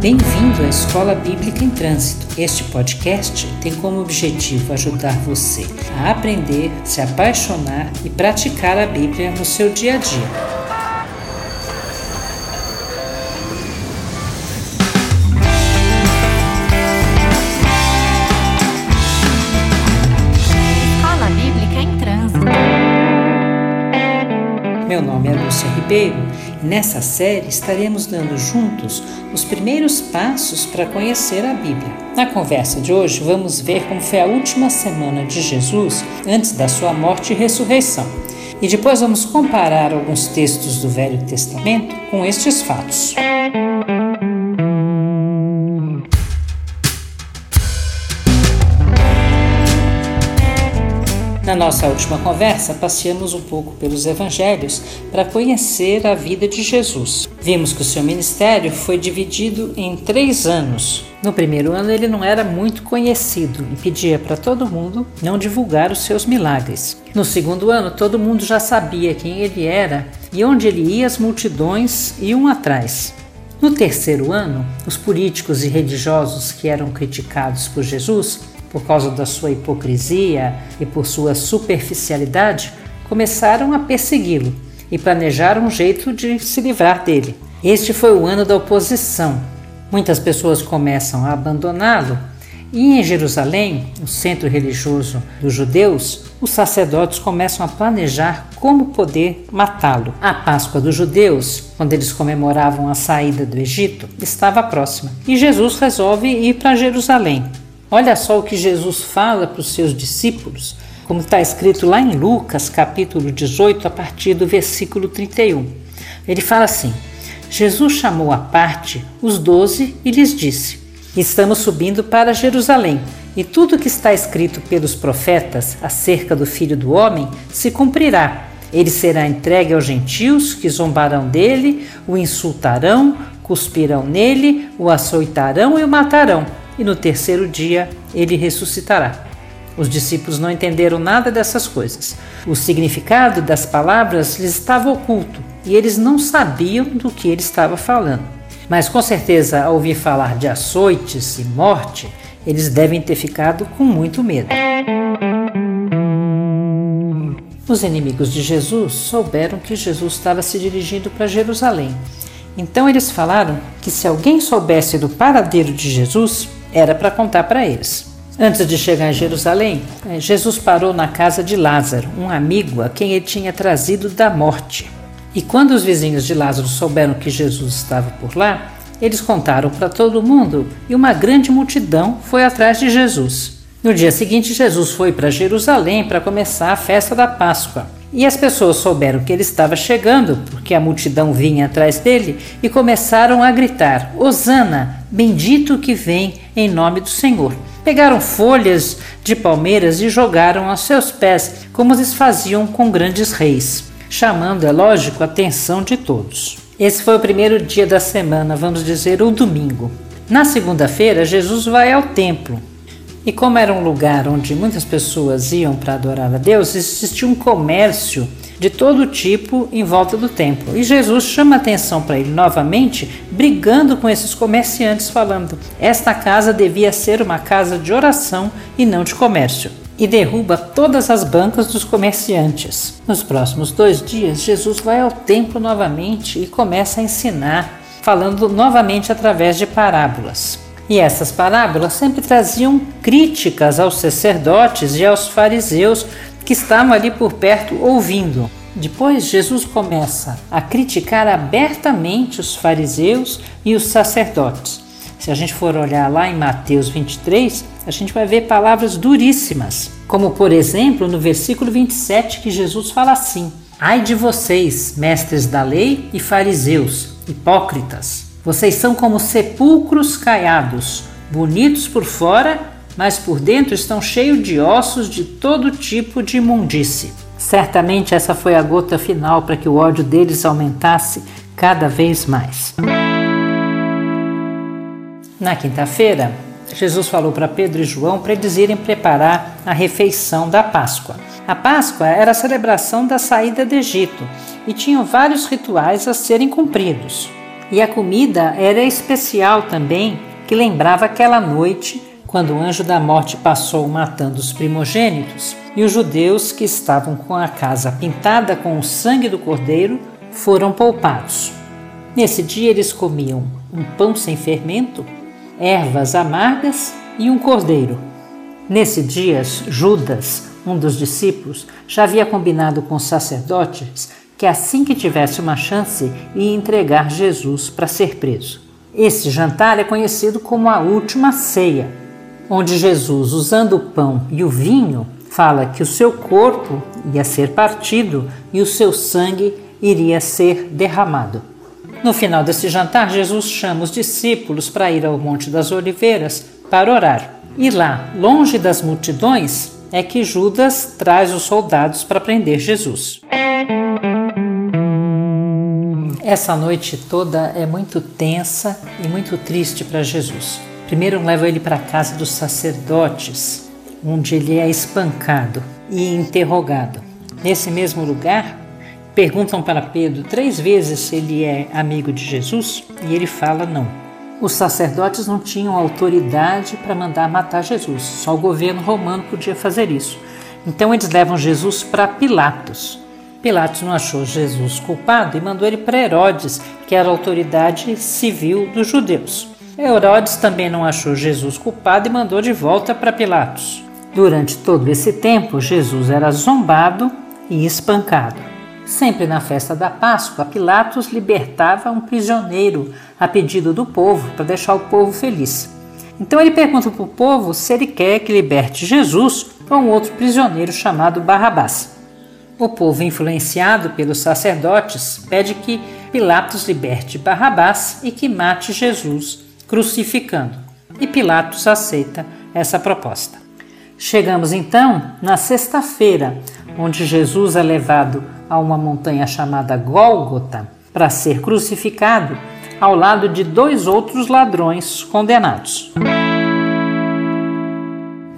Bem-vindo à Escola Bíblica em Trânsito. Este podcast tem como objetivo ajudar você a aprender, se apaixonar e praticar a Bíblia no seu dia a dia. E nessa série estaremos dando juntos os primeiros passos para conhecer a Bíblia. Na conversa de hoje, vamos ver como foi a última semana de Jesus antes da sua morte e ressurreição. E depois vamos comparar alguns textos do Velho Testamento com estes fatos. Na nossa última conversa, passeamos um pouco pelos evangelhos para conhecer a vida de Jesus. Vimos que o seu ministério foi dividido em três anos. No primeiro ano, ele não era muito conhecido e pedia para todo mundo não divulgar os seus milagres. No segundo ano, todo mundo já sabia quem ele era e onde ele ia, as multidões iam atrás. No terceiro ano, os políticos e religiosos que eram criticados por Jesus por causa da sua hipocrisia e por sua superficialidade, começaram a persegui-lo e planejaram um jeito de se livrar dele. Este foi o ano da oposição. Muitas pessoas começam a abandoná-lo e em Jerusalém, o centro religioso dos judeus, os sacerdotes começam a planejar como poder matá-lo. A Páscoa dos judeus, quando eles comemoravam a saída do Egito, estava próxima e Jesus resolve ir para Jerusalém. Olha só o que Jesus fala para os seus discípulos, como está escrito lá em Lucas, capítulo 18, a partir do versículo 31. Ele fala assim: Jesus chamou à parte os doze e lhes disse: Estamos subindo para Jerusalém, e tudo que está escrito pelos profetas acerca do filho do homem se cumprirá. Ele será entregue aos gentios, que zombarão dele, o insultarão, cuspirão nele, o açoitarão e o matarão e no terceiro dia ele ressuscitará. Os discípulos não entenderam nada dessas coisas. O significado das palavras lhes estava oculto e eles não sabiam do que ele estava falando. Mas com certeza, ao ouvir falar de açoites e morte, eles devem ter ficado com muito medo. Os inimigos de Jesus souberam que Jesus estava se dirigindo para Jerusalém. Então eles falaram que se alguém soubesse do paradeiro de Jesus, era para contar para eles. Antes de chegar em Jerusalém, eh, Jesus parou na casa de Lázaro, um amigo a quem ele tinha trazido da morte. E quando os vizinhos de Lázaro souberam que Jesus estava por lá, eles contaram para todo mundo e uma grande multidão foi atrás de Jesus. No dia seguinte, Jesus foi para Jerusalém para começar a festa da Páscoa. E as pessoas souberam que ele estava chegando, porque a multidão vinha atrás dele, e começaram a gritar: Hosana, bendito que vem em nome do Senhor. Pegaram folhas de palmeiras e jogaram aos seus pés, como eles faziam com grandes reis, chamando, é lógico, a atenção de todos. Esse foi o primeiro dia da semana, vamos dizer, o domingo. Na segunda-feira, Jesus vai ao templo e como era um lugar onde muitas pessoas iam para adorar a Deus, existia um comércio de todo tipo em volta do templo. E Jesus chama atenção para ele novamente, brigando com esses comerciantes, falando: esta casa devia ser uma casa de oração e não de comércio. E derruba todas as bancas dos comerciantes. Nos próximos dois dias, Jesus vai ao templo novamente e começa a ensinar, falando novamente através de parábolas. E essas parábolas sempre traziam críticas aos sacerdotes e aos fariseus que estavam ali por perto ouvindo. Depois, Jesus começa a criticar abertamente os fariseus e os sacerdotes. Se a gente for olhar lá em Mateus 23, a gente vai ver palavras duríssimas, como por exemplo no versículo 27 que Jesus fala assim: Ai de vocês, mestres da lei e fariseus, hipócritas! Vocês são como sepulcros caiados, bonitos por fora, mas por dentro estão cheios de ossos de todo tipo de imundície. Certamente essa foi a gota final para que o ódio deles aumentasse cada vez mais. Na quinta-feira, Jesus falou para Pedro e João para eles irem preparar a refeição da Páscoa. A Páscoa era a celebração da saída do Egito e tinham vários rituais a serem cumpridos. E a comida era especial também, que lembrava aquela noite quando o anjo da morte passou matando os primogênitos e os judeus que estavam com a casa pintada com o sangue do cordeiro foram poupados. Nesse dia eles comiam um pão sem fermento, ervas amargas e um cordeiro. Nesse dia, Judas, um dos discípulos, já havia combinado com os sacerdotes que assim que tivesse uma chance ia entregar Jesus para ser preso. Esse jantar é conhecido como a última ceia, onde Jesus, usando o pão e o vinho, fala que o seu corpo ia ser partido e o seu sangue iria ser derramado. No final desse jantar, Jesus chama os discípulos para ir ao Monte das Oliveiras para orar. E lá, longe das multidões, é que Judas traz os soldados para prender Jesus. Essa noite toda é muito tensa e muito triste para Jesus. Primeiro leva ele para a casa dos sacerdotes, onde ele é espancado e interrogado. Nesse mesmo lugar, perguntam para Pedro três vezes se ele é amigo de Jesus e ele fala não. Os sacerdotes não tinham autoridade para mandar matar Jesus, só o governo romano podia fazer isso. Então eles levam Jesus para Pilatos. Pilatos não achou Jesus culpado e mandou ele para Herodes, que era a autoridade civil dos judeus. Herodes também não achou Jesus culpado e mandou de volta para Pilatos. Durante todo esse tempo, Jesus era zombado e espancado. Sempre na festa da Páscoa, Pilatos libertava um prisioneiro a pedido do povo para deixar o povo feliz. Então ele pergunta para o povo se ele quer que liberte Jesus ou um outro prisioneiro chamado Barrabás. O povo, influenciado pelos sacerdotes, pede que Pilatos liberte Barrabás e que mate Jesus, crucificando. E Pilatos aceita essa proposta. Chegamos então na sexta-feira, onde Jesus é levado a uma montanha chamada Gólgota para ser crucificado ao lado de dois outros ladrões condenados.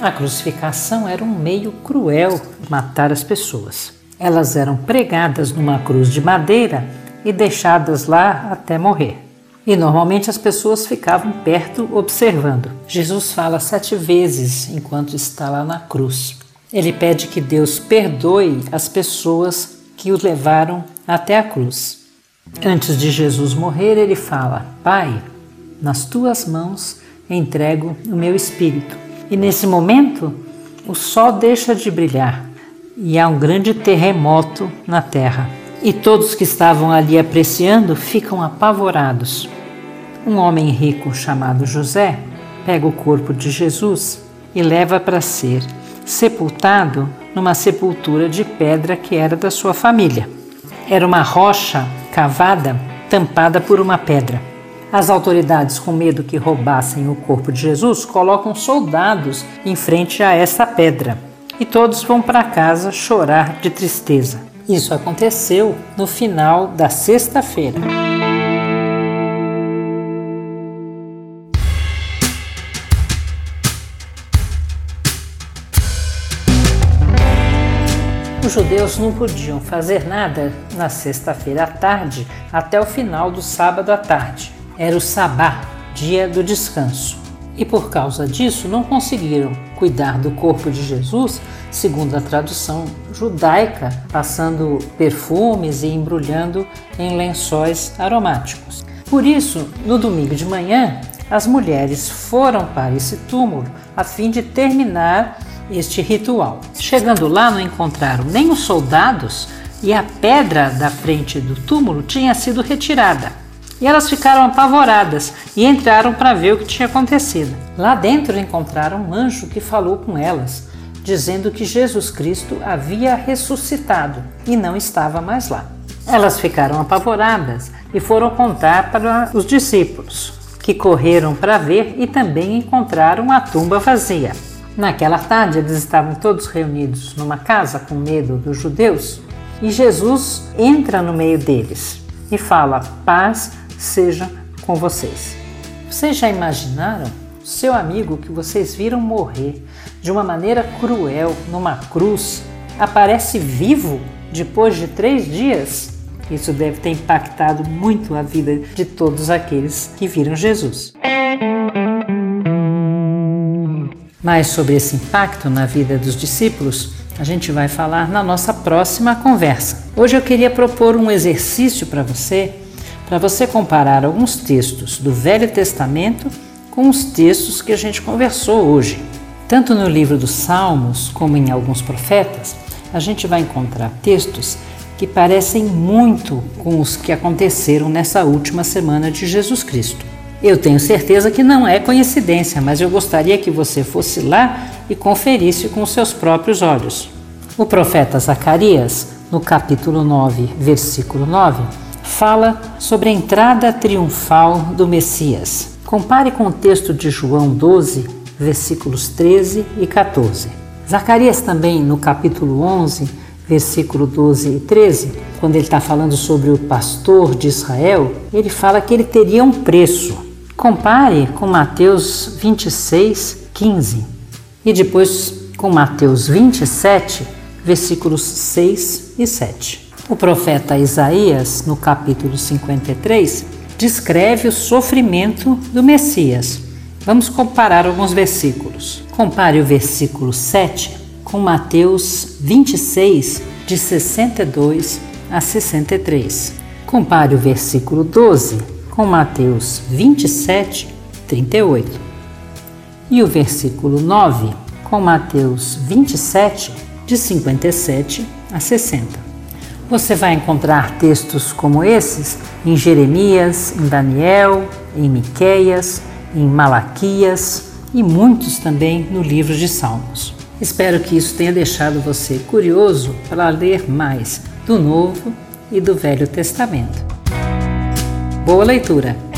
A crucificação era um meio cruel de matar as pessoas. Elas eram pregadas numa cruz de madeira e deixadas lá até morrer. E normalmente as pessoas ficavam perto observando. Jesus fala sete vezes enquanto está lá na cruz. Ele pede que Deus perdoe as pessoas que o levaram até a cruz. Antes de Jesus morrer, ele fala: Pai, nas tuas mãos entrego o meu espírito. E nesse momento, o sol deixa de brilhar e há um grande terremoto na terra. E todos que estavam ali apreciando ficam apavorados. Um homem rico chamado José pega o corpo de Jesus e leva para ser sepultado numa sepultura de pedra que era da sua família. Era uma rocha cavada, tampada por uma pedra. As autoridades, com medo que roubassem o corpo de Jesus, colocam soldados em frente a essa pedra e todos vão para casa chorar de tristeza. Isso aconteceu no final da sexta-feira. Os judeus não podiam fazer nada na sexta-feira à tarde até o final do sábado à tarde. Era o sabá, dia do descanso. E por causa disso não conseguiram cuidar do corpo de Jesus, segundo a tradução judaica, passando perfumes e embrulhando em lençóis aromáticos. Por isso, no domingo de manhã, as mulheres foram para esse túmulo a fim de terminar este ritual. Chegando lá, não encontraram nem os soldados e a pedra da frente do túmulo tinha sido retirada. E elas ficaram apavoradas e entraram para ver o que tinha acontecido. Lá dentro encontraram um anjo que falou com elas, dizendo que Jesus Cristo havia ressuscitado e não estava mais lá. Elas ficaram apavoradas e foram contar para os discípulos, que correram para ver e também encontraram a tumba vazia. Naquela tarde, eles estavam todos reunidos numa casa com medo dos judeus e Jesus entra no meio deles e fala: Paz seja com vocês. Vocês já imaginaram seu amigo que vocês viram morrer de uma maneira cruel numa cruz aparece vivo depois de três dias? Isso deve ter impactado muito a vida de todos aqueles que viram Jesus. Mais sobre esse impacto na vida dos discípulos, a gente vai falar na nossa próxima conversa. Hoje eu queria propor um exercício para você, para você comparar alguns textos do Velho Testamento com os textos que a gente conversou hoje. Tanto no livro dos Salmos como em alguns profetas, a gente vai encontrar textos que parecem muito com os que aconteceram nessa última semana de Jesus Cristo. Eu tenho certeza que não é coincidência, mas eu gostaria que você fosse lá e conferisse com seus próprios olhos. O profeta Zacarias, no capítulo 9, versículo 9, fala sobre a entrada triunfal do Messias. Compare com o texto de João 12, versículos 13 e 14. Zacarias também, no capítulo 11, versículo 12 e 13, quando ele está falando sobre o pastor de Israel, ele fala que ele teria um preço. Compare com Mateus 26, 15 e depois com Mateus 27, versículos 6 e 7. O profeta Isaías, no capítulo 53, descreve o sofrimento do Messias. Vamos comparar alguns versículos. Compare o versículo 7 com Mateus 26, de 62 a 63. Compare o versículo 12 com Mateus 27, 38. E o versículo 9 com Mateus 27, de 57 a 60. Você vai encontrar textos como esses em Jeremias, em Daniel, em Miqueias, em Malaquias e muitos também no livro de Salmos. Espero que isso tenha deixado você curioso para ler mais do Novo e do Velho Testamento. Boa leitura!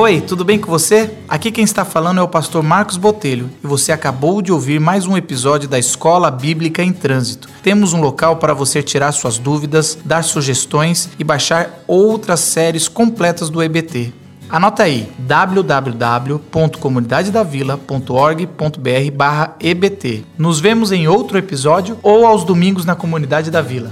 Oi, tudo bem com você? Aqui quem está falando é o pastor Marcos Botelho e você acabou de ouvir mais um episódio da Escola Bíblica em Trânsito. Temos um local para você tirar suas dúvidas, dar sugestões e baixar outras séries completas do EBT. Anota aí www.comunidadedavila.org.br/ebt. Nos vemos em outro episódio ou aos domingos na Comunidade da Vila.